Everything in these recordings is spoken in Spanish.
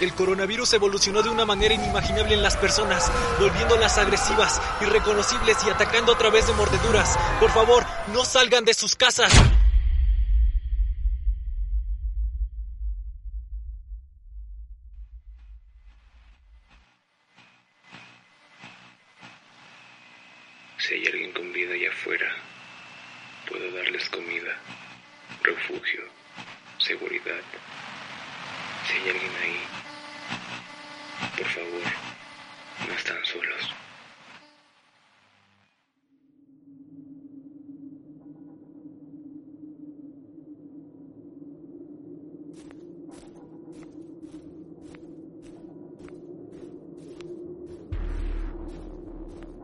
El coronavirus evolucionó de una manera inimaginable en las personas, volviéndolas agresivas, irreconocibles y atacando a través de mordeduras. Por favor, no salgan de sus casas. Si hay alguien con vida allá afuera, puedo darles comida, refugio, seguridad. Si hay alguien ahí, por favor, no están solos.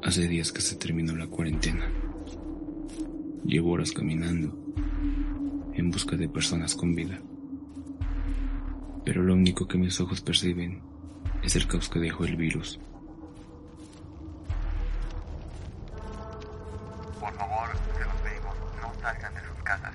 Hace días que se terminó la cuarentena. Llevo horas caminando en busca de personas con vida. Pero lo único que mis ojos perciben es el caos que dejó el virus. Por favor, se los pedimos, no salgan de sus casas.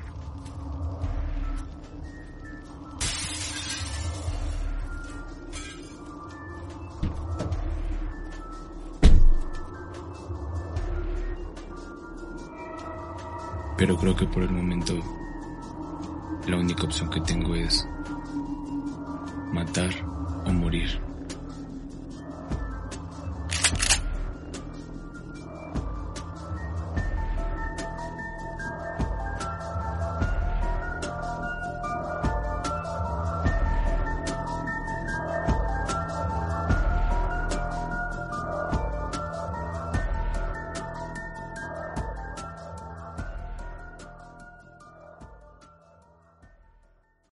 Pero creo que por el momento la única opción que tengo es matar o morir.